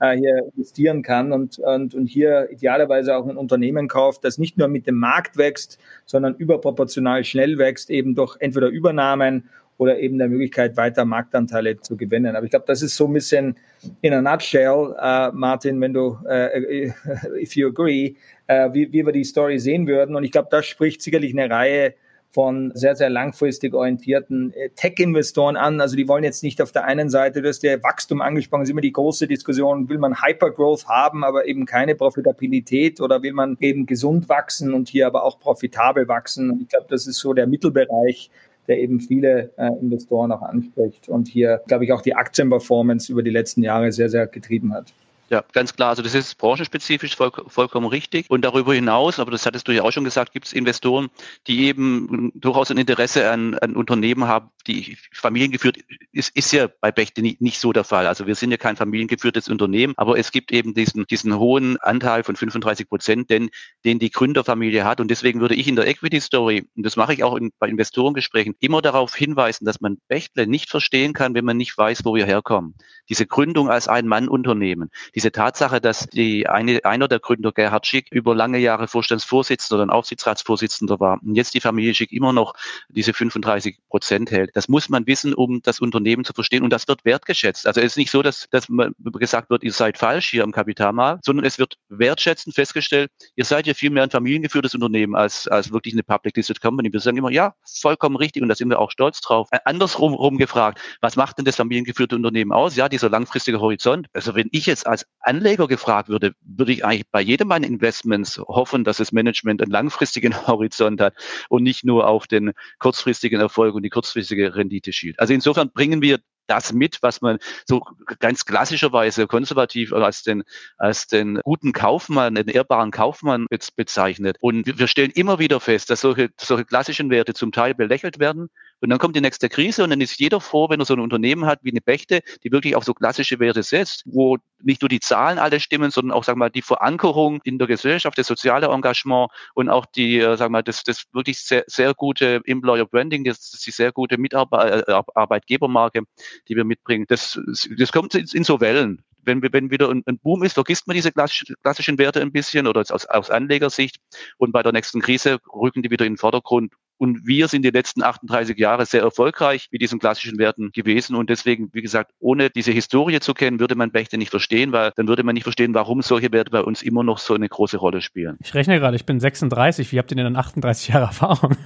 äh, hier investieren kann und, und, und hier idealerweise auch ein Unternehmen kauft, das nicht nur mit dem Markt wächst, sondern überproportional schnell wächst, eben durch entweder Übernahmen oder eben der Möglichkeit, weiter Marktanteile zu gewinnen. Aber ich glaube, das ist so ein bisschen in a nutshell, äh, Martin, wenn du, äh, if you agree, äh, wie, wie wir die Story sehen würden. Und ich glaube, das spricht sicherlich eine Reihe von sehr, sehr langfristig orientierten äh, Tech-Investoren an. Also die wollen jetzt nicht auf der einen Seite, du hast der Wachstum angesprochen, ist immer die große Diskussion, will man Hypergrowth haben, aber eben keine Profitabilität oder will man eben gesund wachsen und hier aber auch profitabel wachsen. Ich glaube, das ist so der Mittelbereich, der eben viele äh, Investoren auch anspricht und hier, glaube ich, auch die Aktienperformance über die letzten Jahre sehr, sehr getrieben hat. Ja, ganz klar. Also das ist branchenspezifisch voll, vollkommen richtig. Und darüber hinaus, aber das hattest du ja auch schon gesagt, gibt es Investoren, die eben durchaus ein Interesse an, an Unternehmen haben, die familiengeführt ist, ist ja bei Bechte nicht, nicht so der Fall. Also wir sind ja kein familiengeführtes Unternehmen, aber es gibt eben diesen, diesen hohen Anteil von 35 Prozent, den, den die Gründerfamilie hat. Und deswegen würde ich in der Equity Story, und das mache ich auch in, bei Investorengesprächen, immer darauf hinweisen, dass man Bechtle nicht verstehen kann, wenn man nicht weiß, wo wir herkommen. Diese Gründung als Ein-Mann-Unternehmen diese Tatsache, dass die eine, einer der Gründer, Gerhard Schick, über lange Jahre Vorstandsvorsitzender oder Aufsichtsratsvorsitzender war und jetzt die Familie Schick immer noch diese 35 Prozent hält, das muss man wissen, um das Unternehmen zu verstehen und das wird wertgeschätzt. Also es ist nicht so, dass, dass gesagt wird, ihr seid falsch hier am Kapitalmarkt, sondern es wird wertschätzend festgestellt, ihr seid ja viel mehr ein familiengeführtes Unternehmen als, als wirklich eine Public Listed Company. Wir sagen immer, ja, vollkommen richtig und da sind wir auch stolz drauf. Äh, andersrum rum gefragt, was macht denn das familiengeführte Unternehmen aus? Ja, dieser langfristige Horizont. Also wenn ich jetzt als Anleger gefragt würde, würde ich eigentlich bei jedem meiner Investments hoffen, dass das Management einen langfristigen Horizont hat und nicht nur auf den kurzfristigen Erfolg und die kurzfristige Rendite schielt. Also insofern bringen wir das mit, was man so ganz klassischerweise konservativ als den, als den guten Kaufmann, den ehrbaren Kaufmann bezeichnet. Und wir stellen immer wieder fest, dass solche, solche klassischen Werte zum Teil belächelt werden, und dann kommt die nächste Krise und dann ist jeder froh, wenn er so ein Unternehmen hat wie eine Bechte, die wirklich auf so klassische Werte setzt, wo nicht nur die Zahlen alle stimmen, sondern auch, sagen wir mal, die Verankerung in der Gesellschaft, das soziale Engagement und auch die, äh, sagen wir mal, das, das wirklich sehr, sehr gute Employer Branding, das, das die sehr gute Mitarbeitgebermarke, die wir mitbringen. Das, das kommt in so Wellen. Wenn, wenn wieder ein, ein, Boom ist, vergisst man diese klassischen Werte ein bisschen oder aus, aus Anlegersicht. Und bei der nächsten Krise rücken die wieder in den Vordergrund Und wir sind die letzten 38 Jahre sehr erfolgreich mit diesen klassischen Werten gewesen. Und deswegen, wie gesagt, ohne diese Historie zu kennen, würde man Bächte nicht verstehen, weil dann würde man nicht verstehen, warum solche Werte bei uns immer noch so eine große Rolle spielen. Ich rechne gerade, ich bin 36. Wie habt ihr denn dann 38 Jahre Erfahrung?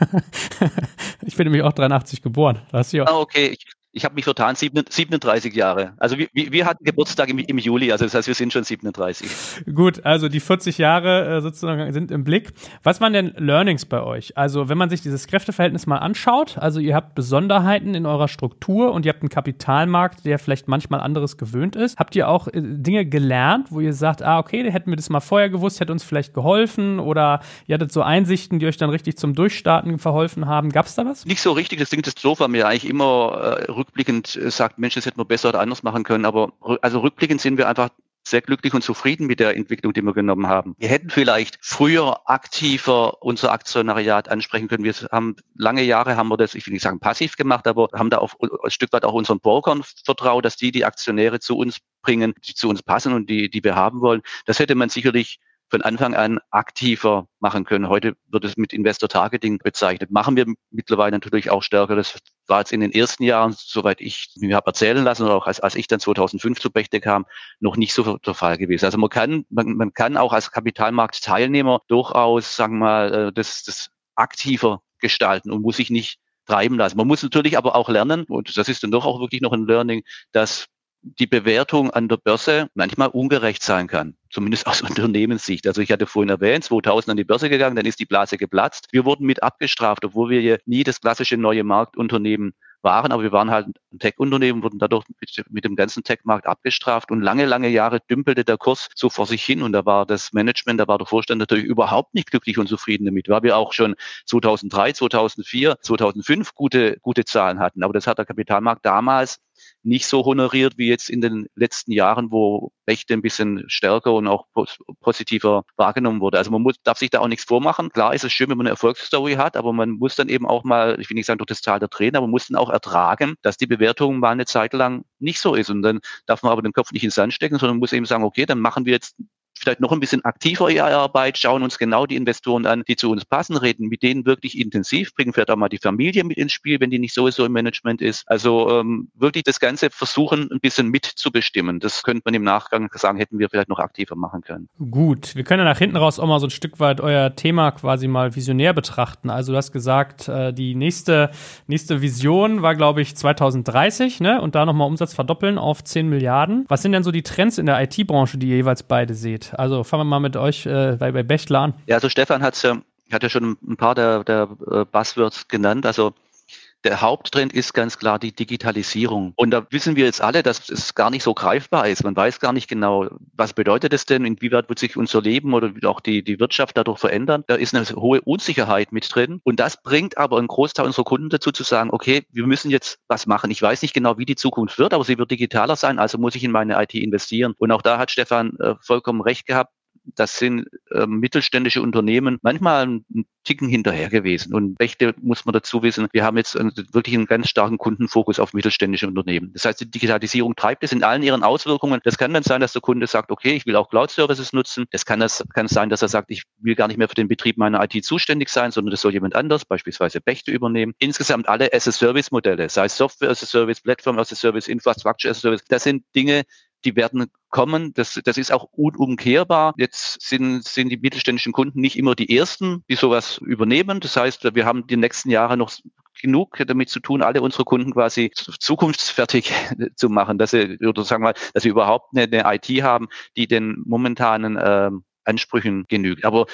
ich bin nämlich auch 83 geboren. Da hast du ah, okay. Ich, ich habe mich vertan, 37 Jahre. Also wir, wir hatten Geburtstag im, im, Juli, also das heißt, wir sind schon 37. Gut, also die 40 Jahre äh, sozusagen sind im Blick. Was waren denn Learnings bei euch? Also wenn man sich dieses Kräfteverhältnis mal anschaut, also ihr habt Besonderheiten in eurer Struktur und ihr habt einen Kapitalmarkt, der vielleicht manchmal anderes gewöhnt ist. Habt ihr auch äh, Dinge gelernt, wo ihr sagt, ah, okay, hätten wir das mal vorher gewusst, hätte uns vielleicht geholfen oder ihr hattet so Einsichten, die euch dann richtig zum Durchstarten verholfen haben. Gab es da was? Nicht so richtig, das Ding des war mir eigentlich immer äh, rückblickend äh, sagt, Mensch, das hätten wir besser oder anders machen können. Aber also rückblickend sind wir einfach sehr glücklich und zufrieden mit der Entwicklung, die wir genommen haben. Wir hätten vielleicht früher aktiver unser Aktionariat ansprechen können. Wir haben lange Jahre haben wir das, ich will nicht sagen passiv gemacht, aber haben da auch ein Stück weit auch unseren Brokern vertraut, dass die die Aktionäre zu uns bringen, die zu uns passen und die, die wir haben wollen. Das hätte man sicherlich von Anfang an aktiver machen können. Heute wird es mit Investor Targeting bezeichnet. Machen wir mittlerweile natürlich auch stärker. Das war jetzt in den ersten Jahren, soweit ich mir habe erzählen lassen, oder auch als, als ich dann 2005 zu Bechte kam, noch nicht so der Fall gewesen. Also man kann, man, man kann auch als Kapitalmarktteilnehmer durchaus, sagen wir mal, äh, das, das aktiver gestalten und muss sich nicht treiben lassen. Man muss natürlich aber auch lernen, und das ist dann doch auch wirklich noch ein Learning, dass die Bewertung an der Börse manchmal ungerecht sein kann, zumindest aus Unternehmenssicht. Also ich hatte vorhin erwähnt, 2000 an die Börse gegangen, dann ist die Blase geplatzt. Wir wurden mit abgestraft, obwohl wir ja nie das klassische neue Marktunternehmen waren, aber wir waren halt ein Tech-Unternehmen, wurden dadurch mit, mit dem ganzen Tech-Markt abgestraft und lange, lange Jahre dümpelte der Kurs so vor sich hin und da war das Management, da war der Vorstand natürlich überhaupt nicht glücklich und zufrieden damit, weil wir auch schon 2003, 2004, 2005 gute, gute Zahlen hatten, aber das hat der Kapitalmarkt damals nicht so honoriert wie jetzt in den letzten Jahren, wo Rechte ein bisschen stärker und auch positiver wahrgenommen wurde. Also man muss, darf sich da auch nichts vormachen. Klar ist es schön, wenn man eine Erfolgsstory hat, aber man muss dann eben auch mal, ich will nicht sagen durch das Tal der Tränen, aber man muss dann auch ertragen, dass die Bewertung mal eine Zeit lang nicht so ist. Und dann darf man aber den Kopf nicht ins Sand stecken, sondern muss eben sagen, okay, dann machen wir jetzt vielleicht noch ein bisschen aktiver ER-Arbeit, schauen uns genau die Investoren an, die zu uns passen, reden mit denen wirklich intensiv, bringen vielleicht auch mal die Familie mit ins Spiel, wenn die nicht sowieso im Management ist. Also ähm, wirklich das Ganze versuchen, ein bisschen mitzubestimmen. Das könnte man im Nachgang sagen, hätten wir vielleicht noch aktiver machen können. Gut, wir können ja nach hinten raus auch mal so ein Stück weit euer Thema quasi mal visionär betrachten. Also du hast gesagt, äh, die nächste, nächste Vision war, glaube ich, 2030, ne? Und da nochmal Umsatz verdoppeln auf 10 Milliarden. Was sind denn so die Trends in der IT-Branche, die ihr jeweils beide seht? Also fangen wir mal mit euch äh, bei, bei an. Ja, also Stefan hat ja, hat ja schon ein paar der, der äh, Buzzwords genannt. Also der Haupttrend ist ganz klar die Digitalisierung. Und da wissen wir jetzt alle, dass es gar nicht so greifbar ist. Man weiß gar nicht genau, was bedeutet es denn, inwieweit wird sich unser Leben oder auch die, die Wirtschaft dadurch verändern. Da ist eine hohe Unsicherheit mit drin. Und das bringt aber einen Großteil unserer Kunden dazu zu sagen, okay, wir müssen jetzt was machen. Ich weiß nicht genau, wie die Zukunft wird, aber sie wird digitaler sein, also muss ich in meine IT investieren. Und auch da hat Stefan äh, vollkommen recht gehabt das sind äh, mittelständische Unternehmen manchmal einen Ticken hinterher gewesen. Und Rechte muss man dazu wissen, wir haben jetzt wirklich einen ganz starken Kundenfokus auf mittelständische Unternehmen. Das heißt, die Digitalisierung treibt es in allen ihren Auswirkungen. Das kann dann sein, dass der Kunde sagt, okay, ich will auch Cloud-Services nutzen. Das kann, das kann sein, dass er sagt, ich will gar nicht mehr für den Betrieb meiner IT zuständig sein, sondern das soll jemand anders, beispielsweise Bächte übernehmen. Insgesamt alle as-a-Service-Modelle, sei es Software as a Service, Platform as a Service, Infrastructure as a Service, das sind Dinge, die werden kommen. Das, das ist auch unumkehrbar. Jetzt sind, sind die mittelständischen Kunden nicht immer die ersten, die sowas übernehmen. Das heißt, wir haben die nächsten Jahre noch genug damit zu tun, alle unsere Kunden quasi zukunftsfertig zu machen, dass sie, oder sagen wir, dass sie überhaupt eine, eine IT haben, die den momentanen ähm, Ansprüchen genügt. Aber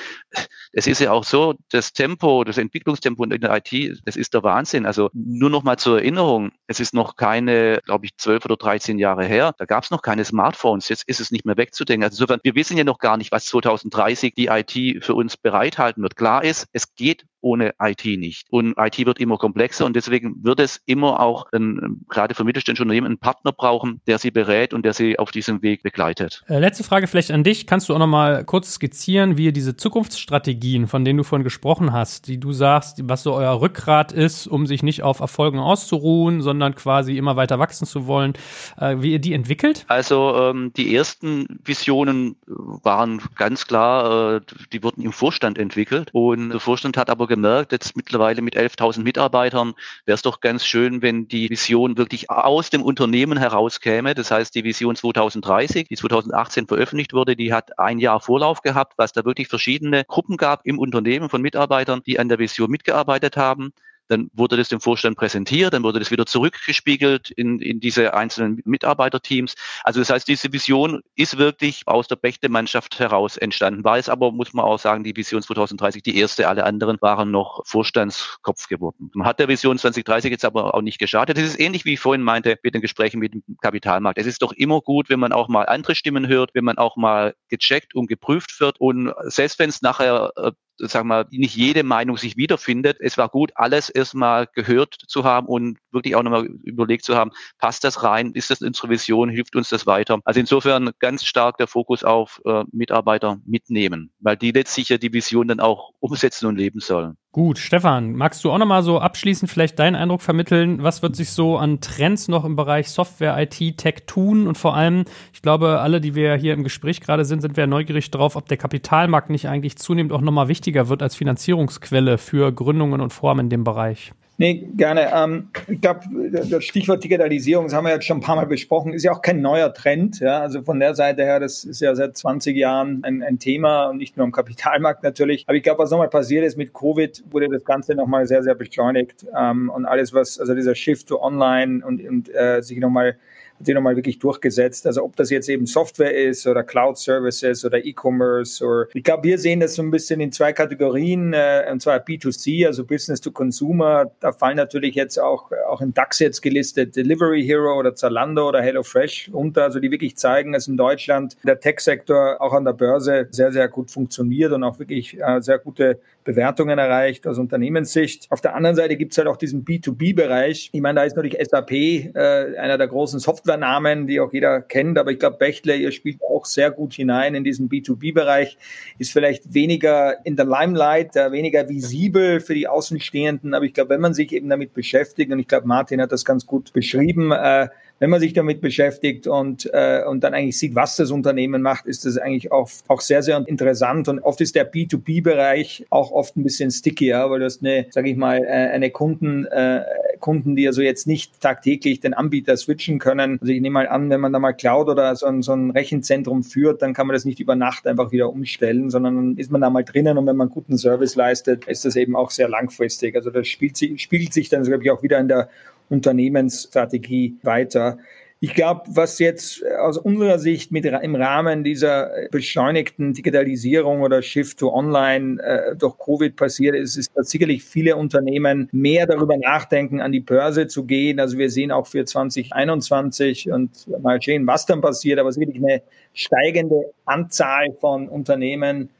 es ist ja auch so, das Tempo, das Entwicklungstempo in der IT, das ist der Wahnsinn. Also nur noch mal zur Erinnerung, es ist noch keine, glaube ich, zwölf oder dreizehn Jahre her, da gab es noch keine Smartphones. Jetzt ist es nicht mehr wegzudenken. Also insofern, wir wissen ja noch gar nicht, was 2030 die IT für uns bereithalten wird. Klar ist, es geht ohne IT nicht. Und IT wird immer komplexer und deswegen wird es immer auch ein, gerade für mittelständische Unternehmen einen Partner brauchen, der sie berät und der sie auf diesem Weg begleitet. Äh, letzte Frage vielleicht an dich. Kannst du auch noch mal kurz skizzieren, wie ihr diese Zukunftsstrategien, von denen du vorhin gesprochen hast, die du sagst, was so euer Rückgrat ist, um sich nicht auf Erfolgen auszuruhen, sondern quasi immer weiter wachsen zu wollen, äh, wie ihr die entwickelt? Also ähm, die ersten Visionen waren ganz klar, äh, die wurden im Vorstand entwickelt und der Vorstand hat aber gemerkt, jetzt mittlerweile mit 11.000 Mitarbeitern, wäre es doch ganz schön, wenn die Vision wirklich aus dem Unternehmen herauskäme. Das heißt, die Vision 2030, die 2018 veröffentlicht wurde, die hat ein Jahr Vorlauf gehabt, was da wirklich verschiedene Gruppen gab im Unternehmen von Mitarbeitern, die an der Vision mitgearbeitet haben. Dann wurde das dem Vorstand präsentiert, dann wurde das wieder zurückgespiegelt in, in diese einzelnen Mitarbeiterteams. Also das heißt, diese Vision ist wirklich aus der Bächte-Mannschaft heraus entstanden. War es aber, muss man auch sagen, die Vision 2030 die erste. Alle anderen waren noch Vorstandskopf geworden. Man hat der Vision 2030 jetzt aber auch nicht geschadet. Das ist ähnlich, wie ich vorhin meinte, mit den Gesprächen mit dem Kapitalmarkt. Es ist doch immer gut, wenn man auch mal andere Stimmen hört, wenn man auch mal gecheckt und geprüft wird. Und selbst wenn es nachher äh, sagen wir, nicht jede Meinung sich wiederfindet. Es war gut, alles erstmal gehört zu haben und wirklich auch nochmal überlegt zu haben, passt das rein, ist das unsere Vision, hilft uns das weiter. Also insofern ganz stark der Fokus auf äh, Mitarbeiter mitnehmen, weil die letztlich ja die Vision dann auch umsetzen und leben sollen. Gut, Stefan, magst du auch nochmal so abschließend vielleicht deinen Eindruck vermitteln? Was wird sich so an Trends noch im Bereich Software, IT, Tech tun? Und vor allem, ich glaube, alle, die wir hier im Gespräch gerade sind, sind wir neugierig darauf, ob der Kapitalmarkt nicht eigentlich zunehmend auch nochmal wichtiger wird als Finanzierungsquelle für Gründungen und Formen in dem Bereich. Nee, gerne. Ähm, ich glaube, das Stichwort Digitalisierung, das haben wir jetzt schon ein paar Mal besprochen, ist ja auch kein neuer Trend. Ja? Also von der Seite her, das ist ja seit 20 Jahren ein, ein Thema und nicht nur am Kapitalmarkt natürlich. Aber ich glaube, was nochmal passiert ist mit Covid, wurde das Ganze nochmal sehr, sehr beschleunigt. Ähm, und alles, was, also dieser Shift to Online und, und äh, sich nochmal hat sich nochmal wirklich durchgesetzt. Also ob das jetzt eben Software ist oder Cloud Services oder E-Commerce oder ich glaube, wir sehen das so ein bisschen in zwei Kategorien, äh, und zwar B2C, also Business to Consumer. Da fallen natürlich jetzt auch, auch im DAX jetzt gelistet Delivery Hero oder Zalando oder HelloFresh unter, also die wirklich zeigen, dass in Deutschland der Tech-Sektor auch an der Börse sehr, sehr gut funktioniert und auch wirklich äh, sehr gute Bewertungen erreicht aus Unternehmenssicht. Auf der anderen Seite gibt es halt auch diesen B2B-Bereich. Ich meine, da ist natürlich SAP äh, einer der großen Softwarenamen, die auch jeder kennt, aber ich glaube, Bechtle, ihr spielt auch sehr gut hinein in diesen B2B-Bereich, ist vielleicht weniger in der Limelight, äh, weniger visibel für die Außenstehenden, aber ich glaube, wenn man sich eben damit beschäftigt, und ich glaube, Martin hat das ganz gut beschrieben, äh, wenn man sich damit beschäftigt und, äh, und dann eigentlich sieht, was das Unternehmen macht, ist das eigentlich auch, auch sehr, sehr interessant. Und oft ist der B2B-Bereich auch oft ein bisschen stickier, weil du hast eine, sage ich mal, äh, eine Kunden, äh, Kunden, die also jetzt nicht tagtäglich den Anbieter switchen können. Also ich nehme mal an, wenn man da mal Cloud oder so ein, so ein Rechenzentrum führt, dann kann man das nicht über Nacht einfach wieder umstellen, sondern dann ist man da mal drinnen und wenn man guten Service leistet, ist das eben auch sehr langfristig. Also das spielt, spiegelt sich dann, glaube ich, auch wieder in der Unternehmensstrategie weiter. Ich glaube, was jetzt aus unserer Sicht mit im Rahmen dieser beschleunigten Digitalisierung oder Shift to Online äh, durch Covid passiert ist, ist, dass sicherlich viele Unternehmen mehr darüber nachdenken, an die Börse zu gehen. Also wir sehen auch für 2021 und mal sehen, was dann passiert, aber es ist wirklich eine steigende Anzahl von Unternehmen,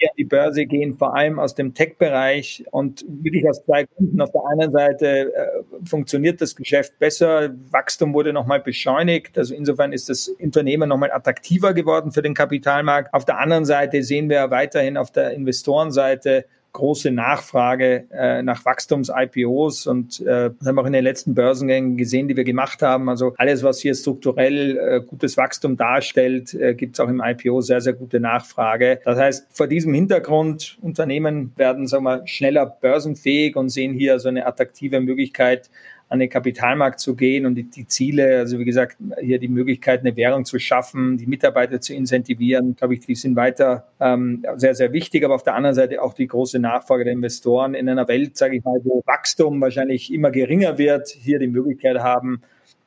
die an die Börse gehen, vor allem aus dem Tech-Bereich und wirklich aus zwei Gründen. Auf der einen Seite äh, funktioniert das Geschäft besser, Wachstum wurde nochmal beschleunigt, also insofern ist das Unternehmen nochmal attraktiver geworden für den Kapitalmarkt. Auf der anderen Seite sehen wir weiterhin auf der Investorenseite große Nachfrage äh, nach Wachstums-IPOs und äh, das haben wir auch in den letzten Börsengängen gesehen, die wir gemacht haben. Also alles, was hier strukturell äh, gutes Wachstum darstellt, äh, gibt es auch im IPO sehr, sehr gute Nachfrage. Das heißt, vor diesem Hintergrund, Unternehmen werden sagen wir, schneller börsenfähig und sehen hier so eine attraktive Möglichkeit, an den Kapitalmarkt zu gehen und die, die, Ziele, also wie gesagt, hier die Möglichkeit, eine Währung zu schaffen, die Mitarbeiter zu incentivieren, glaube ich, die sind weiter ähm, sehr, sehr wichtig. Aber auf der anderen Seite auch die große Nachfrage der Investoren in einer Welt, sage ich mal, wo Wachstum wahrscheinlich immer geringer wird, hier die Möglichkeit haben,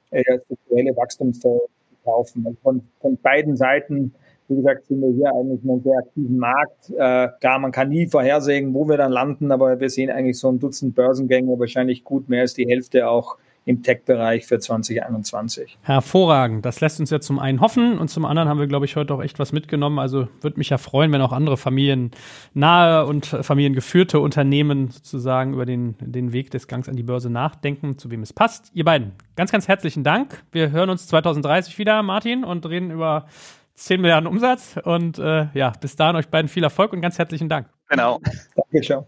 äh, strukturelle Wachstumsfälle zu kaufen. Und von, von beiden Seiten wie gesagt, sind wir hier eigentlich in einem sehr aktiven Markt. Äh, klar, man kann nie vorhersehen, wo wir dann landen, aber wir sehen eigentlich so ein Dutzend Börsengänge, wahrscheinlich gut mehr als die Hälfte auch im Tech-Bereich für 2021. Hervorragend. Das lässt uns ja zum einen hoffen und zum anderen haben wir, glaube ich, heute auch echt was mitgenommen. Also würde mich ja freuen, wenn auch andere familiennahe und familiengeführte Unternehmen sozusagen über den, den Weg des Gangs an die Börse nachdenken, zu wem es passt. Ihr beiden, ganz, ganz herzlichen Dank. Wir hören uns 2030 wieder, Martin, und reden über 10 Milliarden Umsatz. Und äh, ja, bis dahin euch beiden viel Erfolg und ganz herzlichen Dank. Genau. Danke, ciao.